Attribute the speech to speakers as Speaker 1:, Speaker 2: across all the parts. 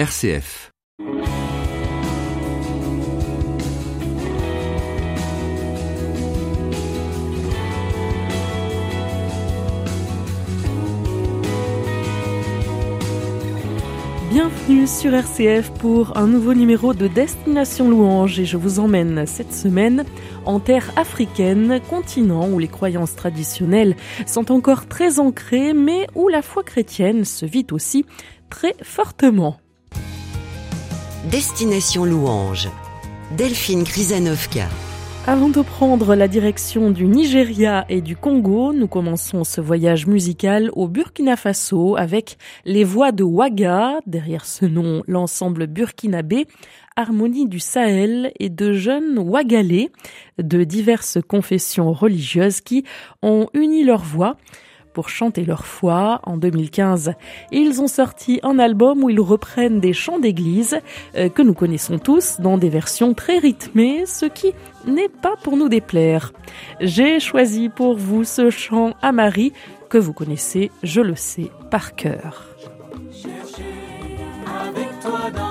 Speaker 1: RCF.
Speaker 2: Bienvenue sur RCF pour un nouveau numéro de Destination Louange et je vous emmène cette semaine en terre africaine, continent où les croyances traditionnelles sont encore très ancrées mais où la foi chrétienne se vit aussi très fortement.
Speaker 3: Destination Louange, Delphine Krizanovka.
Speaker 2: Avant de prendre la direction du Nigeria et du Congo, nous commençons ce voyage musical au Burkina Faso avec les voix de Ouaga, derrière ce nom l'ensemble burkinabé, Harmonie du Sahel et de jeunes Ouagalais de diverses confessions religieuses qui ont uni leurs voix pour chanter leur foi. En 2015, ils ont sorti un album où ils reprennent des chants d'église euh, que nous connaissons tous dans des versions très rythmées, ce qui n'est pas pour nous déplaire. J'ai choisi pour vous ce chant à Marie que vous connaissez, je le sais, par cœur.
Speaker 4: avec toi dans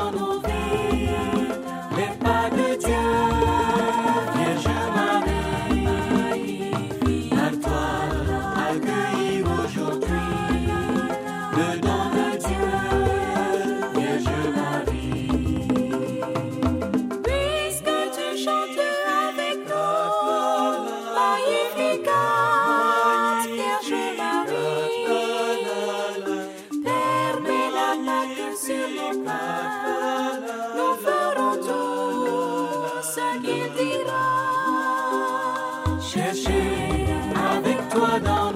Speaker 4: tout ce qu'il dira. Cherchez avec toi dans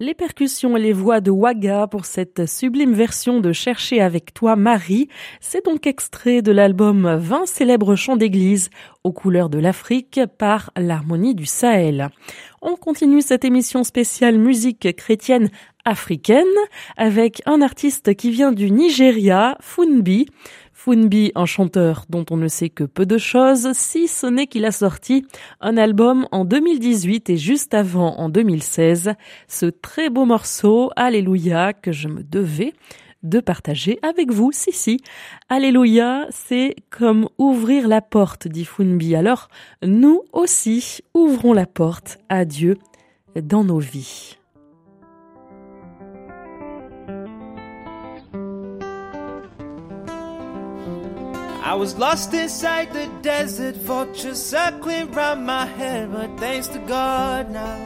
Speaker 4: Les
Speaker 2: percussions et les voix de Waga pour cette sublime version de Chercher avec toi Marie, c'est donc extrait de l'album 20 célèbres chants d'église aux couleurs de l'Afrique par l'harmonie du Sahel. On continue cette émission spéciale musique chrétienne africaine avec un artiste qui vient du Nigeria, Funbi. Funbi, un chanteur dont on ne sait que peu de choses, si ce n'est qu'il a sorti un album en 2018 et juste avant en 2016, ce très beau morceau, Alléluia, que je me devais de partager avec vous. Si, si. Alléluia, c'est comme ouvrir la porte, dit Funbi. Alors, nous aussi, ouvrons la porte à Dieu dans nos vies.
Speaker 1: I was lost inside the desert vultures circling round my head, but thanks to God now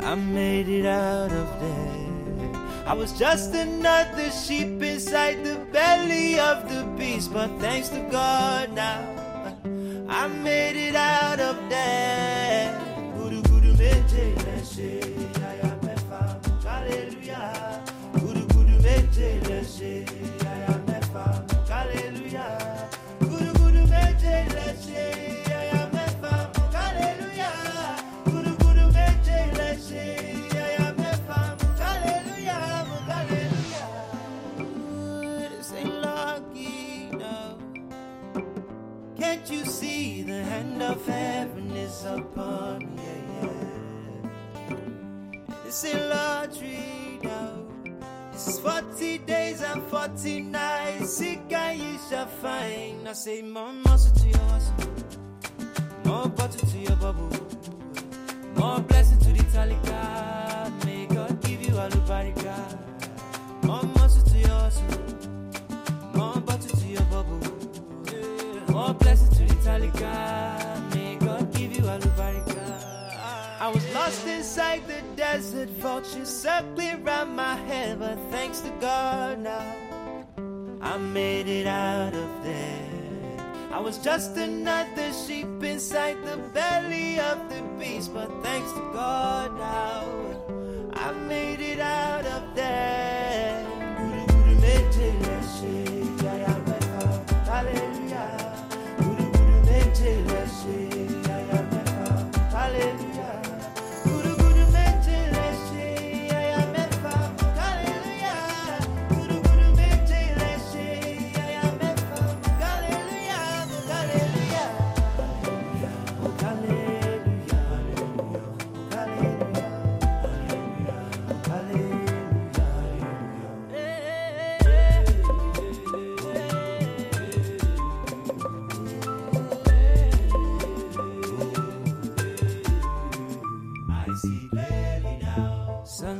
Speaker 1: I made it out of there. I was just another sheep inside the belly of the beast, but thanks to God now I made it out of there. Hallelujah. Say, more muscle to your hustle, more butter to your bubble, more blessing to the talika. May God give you all the body, More muscle to your hustle, more butter to your bubble. More blessings to the Talika. May God give you all the barika. I was lost inside the desert, vultures circling round my head, but thanks to God now, I made it out of there. I was just another sheep inside the belly of the beast, but thanks to God now, I made it out of there.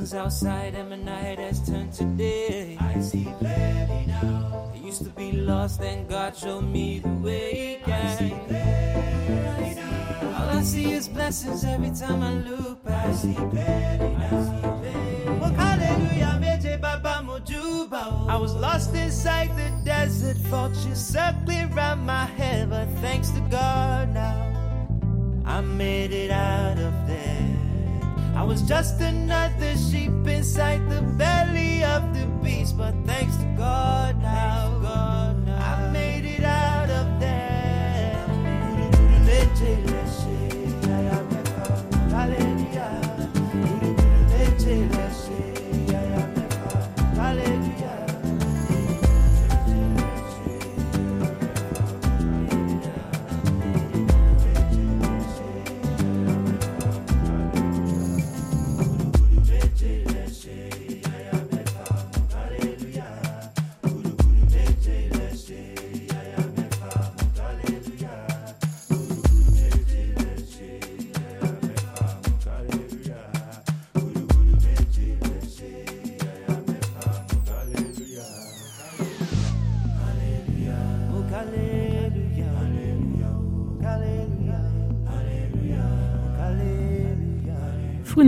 Speaker 1: Sun's outside and my night has turned to day. I see clearly now. I used to be lost and God showed me the way. I see clearly now. All I see is blessings every time I look back. I see clearly now. Oh, hallelujah, meje baba mojuba, oh. I was lost inside the desert, vultures circling round my head, but thanks to God now. I made it out. I was just another sheep inside the belly of the beast, but thanks to God now, God now, I made it out of there.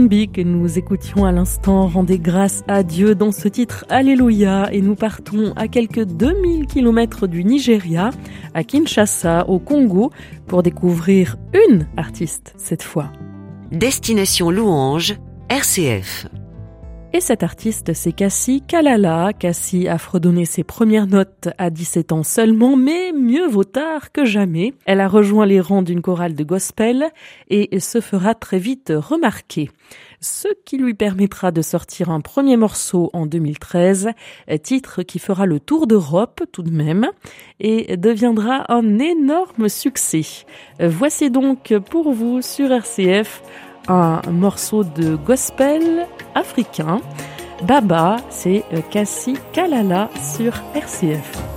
Speaker 2: Que nous écoutions à l'instant rendez grâce à Dieu dans ce titre Alléluia et nous partons à quelques 2000 km du Nigeria, à Kinshasa, au Congo, pour découvrir une artiste cette fois.
Speaker 3: Destination Louange, RCF.
Speaker 2: Et cette artiste, c'est Cassie Kalala. Cassie a fredonné ses premières notes à 17 ans seulement, mais mieux vaut tard que jamais. Elle a rejoint les rangs d'une chorale de gospel et se fera très vite remarquer. Ce qui lui permettra de sortir un premier morceau en 2013, titre qui fera le tour d'Europe tout de même et deviendra un énorme succès. Voici donc pour vous sur RCF un morceau de gospel africain. Baba, c'est Cassie Kalala sur RCF.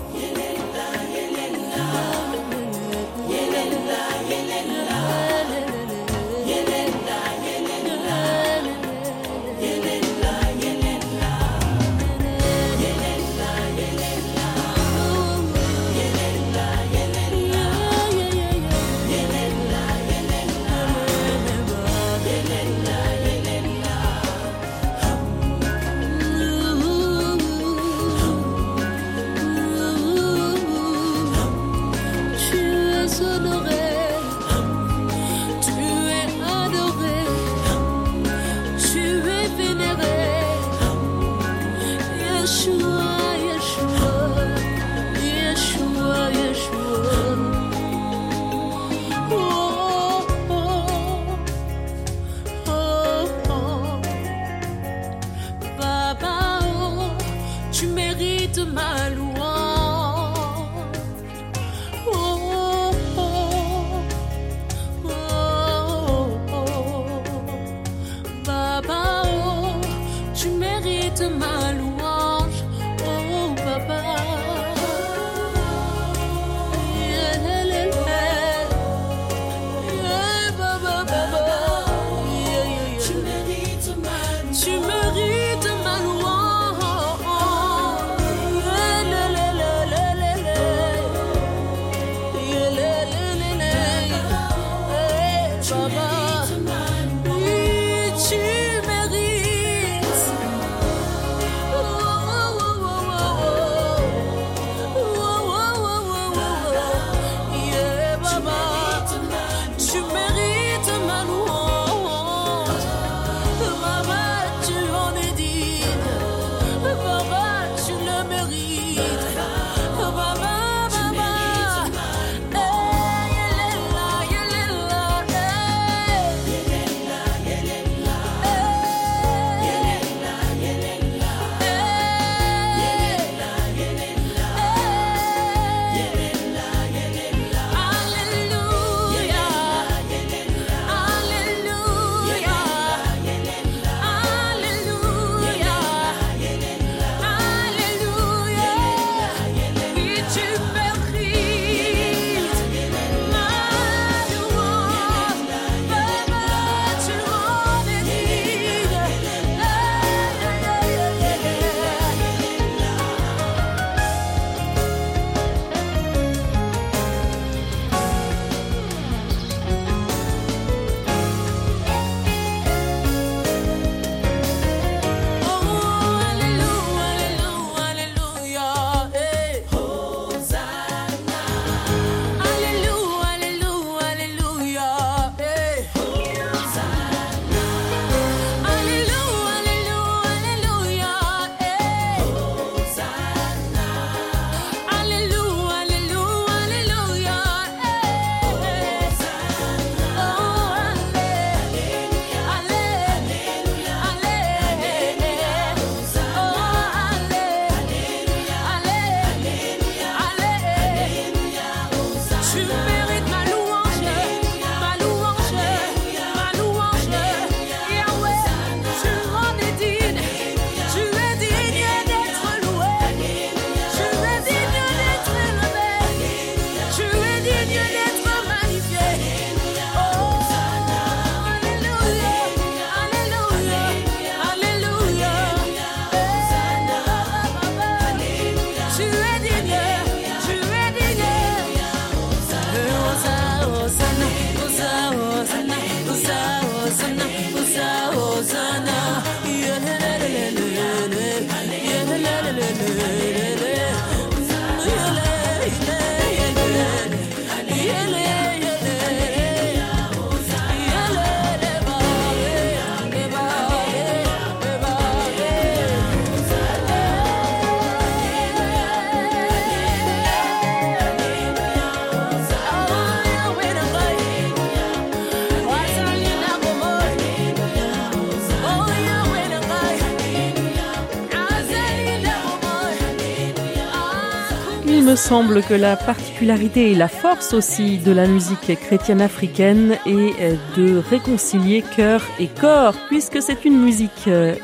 Speaker 2: Semble que la particularité et la force aussi de la musique chrétienne africaine est de réconcilier cœur et corps, puisque c'est une musique euh,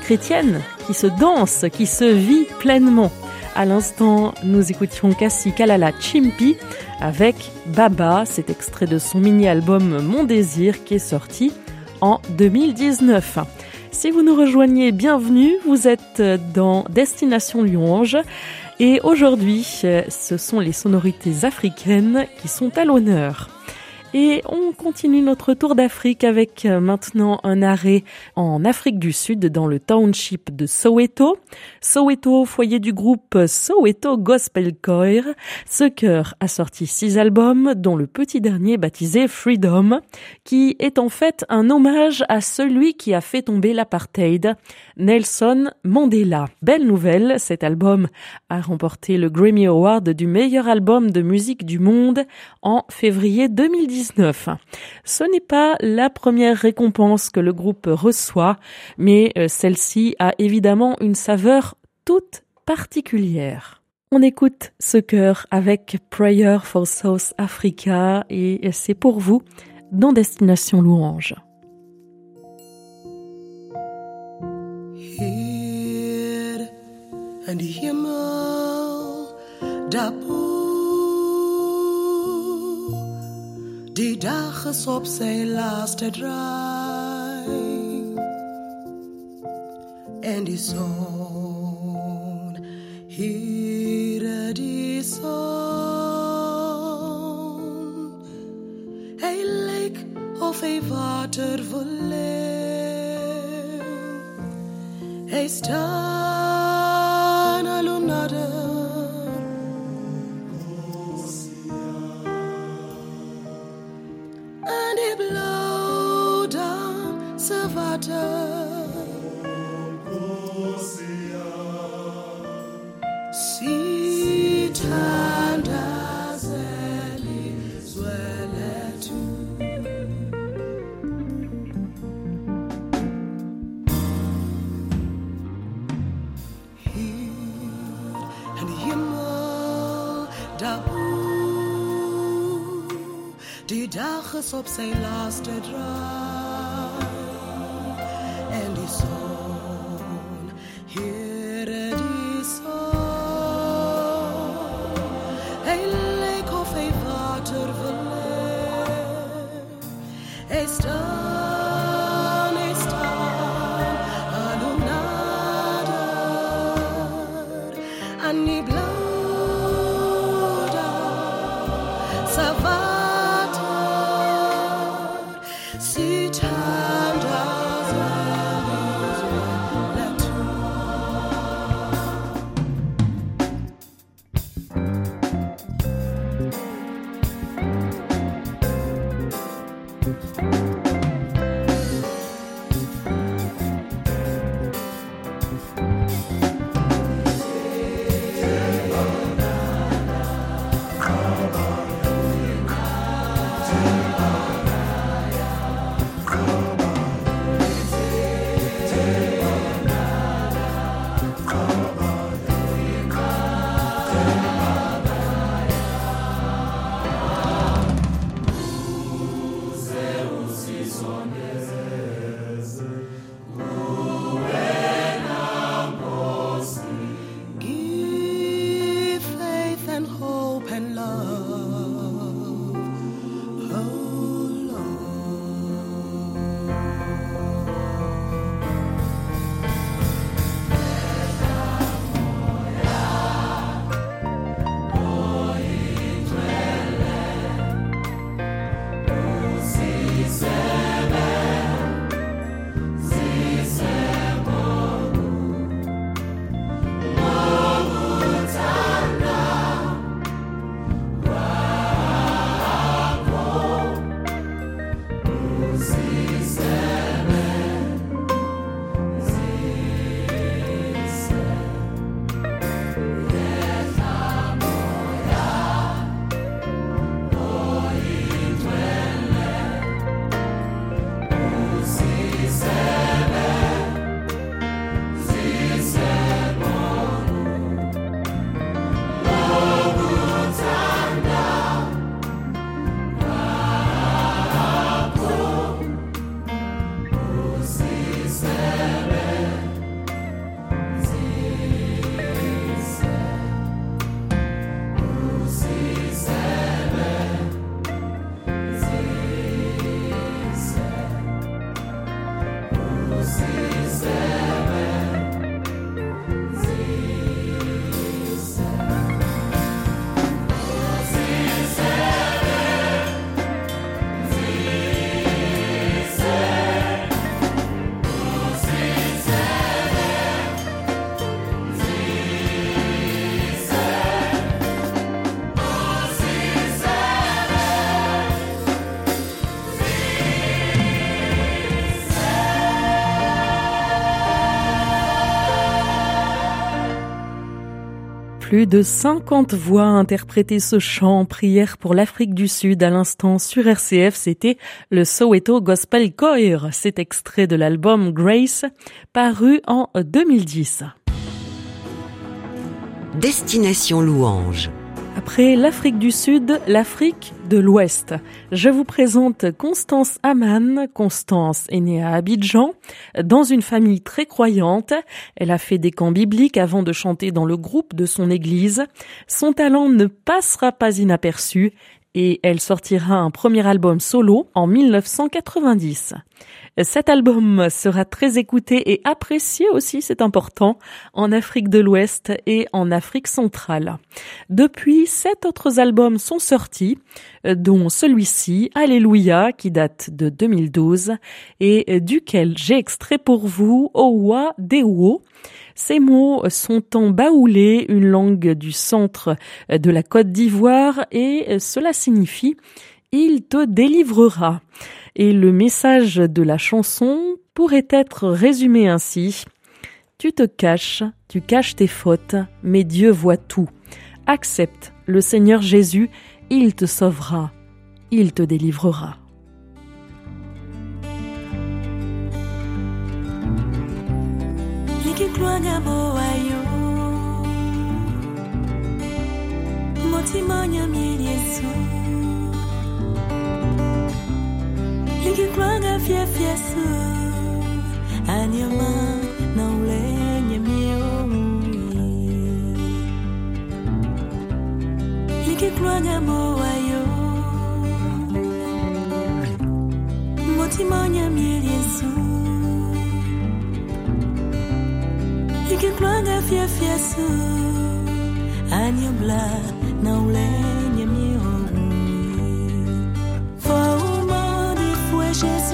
Speaker 2: chrétienne qui se danse, qui se vit pleinement. À l'instant, nous écoutions Kassi Kalala Chimpi avec Baba, cet extrait de son mini-album Mon Désir qui est sorti en 2019. Si vous nous rejoignez, bienvenue, vous êtes dans Destination Louange et aujourd'hui, ce sont les sonorités africaines qui sont à l'honneur. Et on continue notre tour d'Afrique avec euh, maintenant un arrêt en Afrique du Sud dans le township de Soweto. Soweto, foyer du groupe Soweto Gospel Choir. Ce chœur a sorti six albums dont le petit dernier baptisé Freedom qui est en fait un hommage à celui qui a fait tomber l'apartheid, Nelson Mandela. Belle nouvelle, cet album a remporté le Grammy Award du meilleur album de musique du monde en février 2019. Ce n'est pas la première récompense que le groupe reçoit, mais euh, celle-ci a évidemment une saveur toute particulière. On écoute ce chœur avec Prayer for South Africa et c'est pour vous dans Destination Louange.
Speaker 5: Die dag is op zijn laatste draai. En die zon, hier die zon. Hij leek of hij water verleed. Hij staat sop sig lastet drar. Ellison, here all Ei lake of a water, verleer. Ei star.
Speaker 2: Plus de 50 voix interprété ce chant Prière pour l'Afrique du Sud à l'instant sur RCF. C'était le Soweto Gospel Choir. Cet extrait de l'album Grace paru en 2010.
Speaker 3: Destination Louange.
Speaker 2: Après l'Afrique du Sud, l'Afrique de l'Ouest. Je vous présente Constance Aman. Constance est née à Abidjan, dans une famille très croyante. Elle a fait des camps bibliques avant de chanter dans le groupe de son église. Son talent ne passera pas inaperçu et elle sortira un premier album solo en 1990. Cet album sera très écouté et apprécié aussi, c'est important, en Afrique de l'Ouest et en Afrique centrale. Depuis, sept autres albums sont sortis, dont celui-ci, Alléluia, qui date de 2012, et duquel j'ai extrait pour vous Owa Dewo. Ces mots sont en baoulé, une langue du centre de la Côte d'Ivoire, et cela signifie il te délivrera. Et le message de la chanson pourrait être résumé ainsi. Tu te caches, tu caches tes fautes, mais Dieu voit tout. Accepte le Seigneur Jésus, il te sauvera, il te délivrera.
Speaker 6: Su Anyama na ulenye miomi Likikwanga moa yo Motima nyamieli Yesu Likikwanga fia fia su Anyabla na ulenye miomi Jésus, oh,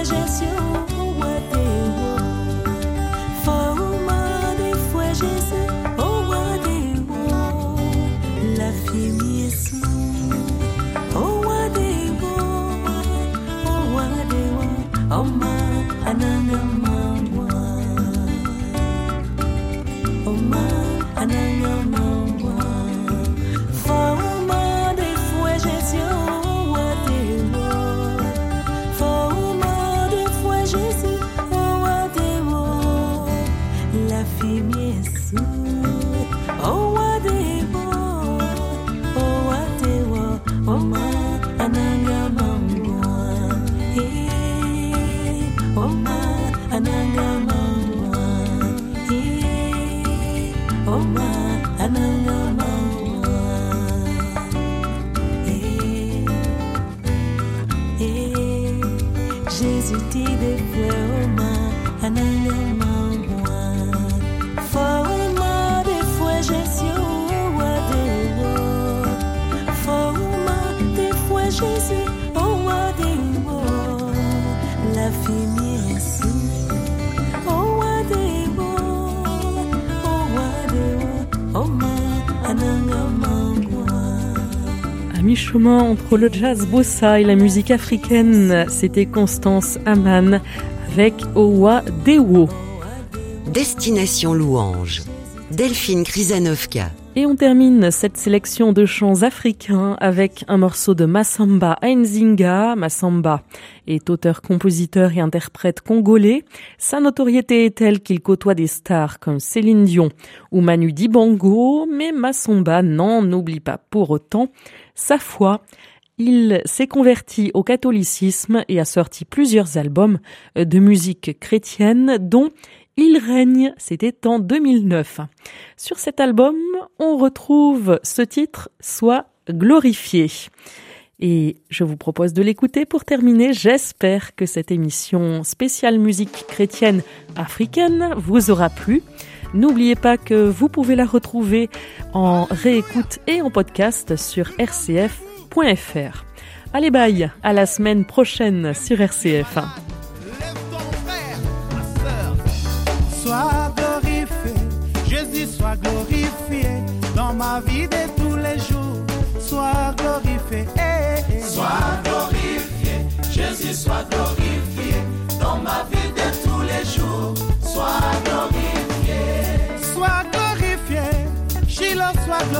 Speaker 6: majesty, what they were.
Speaker 2: Mi-chemin entre le jazz bossa et la musique africaine. C'était Constance Aman avec Owa Dewo.
Speaker 7: Destination Louange. Delphine Krizanovka.
Speaker 2: Et on termine cette sélection de chants africains avec un morceau de Massamba Ainzinga. Massamba est auteur, compositeur et interprète congolais. Sa notoriété est telle qu'il côtoie des stars comme Céline Dion ou Manu Dibango, mais Massamba n'en oublie pas pour autant sa foi. Il s'est converti au catholicisme et a sorti plusieurs albums de musique chrétienne, dont il règne, c'était en 2009. Sur cet album, on retrouve ce titre, Soit glorifié. Et je vous propose de l'écouter pour terminer. J'espère que cette émission spéciale musique chrétienne africaine vous aura plu. N'oubliez pas que vous pouvez la retrouver en réécoute et en podcast sur rcf.fr. Allez bye, à la semaine prochaine sur RCF.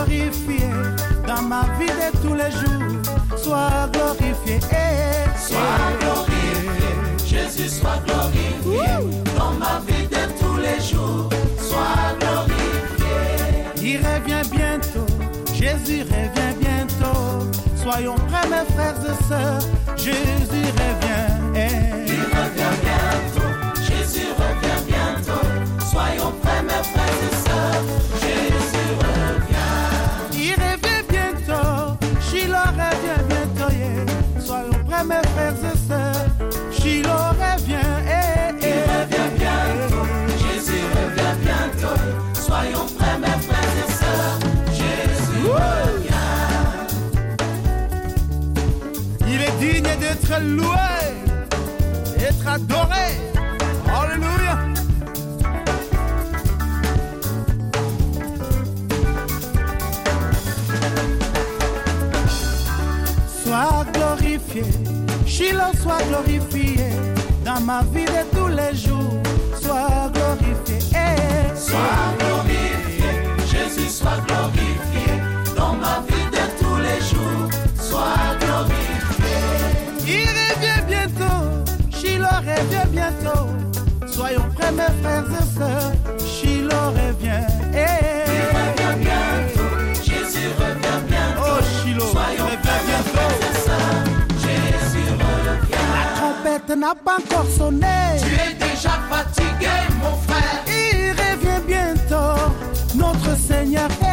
Speaker 8: Glorifié dans ma vie de tous les jours. Sois glorifié, eh, eh.
Speaker 1: Sois glorifié, Jésus soit glorifié dans ma vie de tous les jours. Sois glorifié.
Speaker 8: Il revient bientôt, Jésus revient bientôt. Soyons prêts, mes frères et sœurs, Jésus revient. D'être loué, d'être adoré. Alléluia. Sois glorifié, Shiloh soit glorifié dans ma vie Soyons prêts, mes frères et sœurs, Shiloh revient. Eh.
Speaker 1: Il revient bientôt, Jésus revient bientôt.
Speaker 8: Oh, Shiloh,
Speaker 1: Soyons prêts, mes frères et sœurs. Jésus revient.
Speaker 8: La trompette n'a pas encore sonné.
Speaker 1: Tu es déjà fatigué, mon frère.
Speaker 8: Il revient bientôt, notre Seigneur. eh,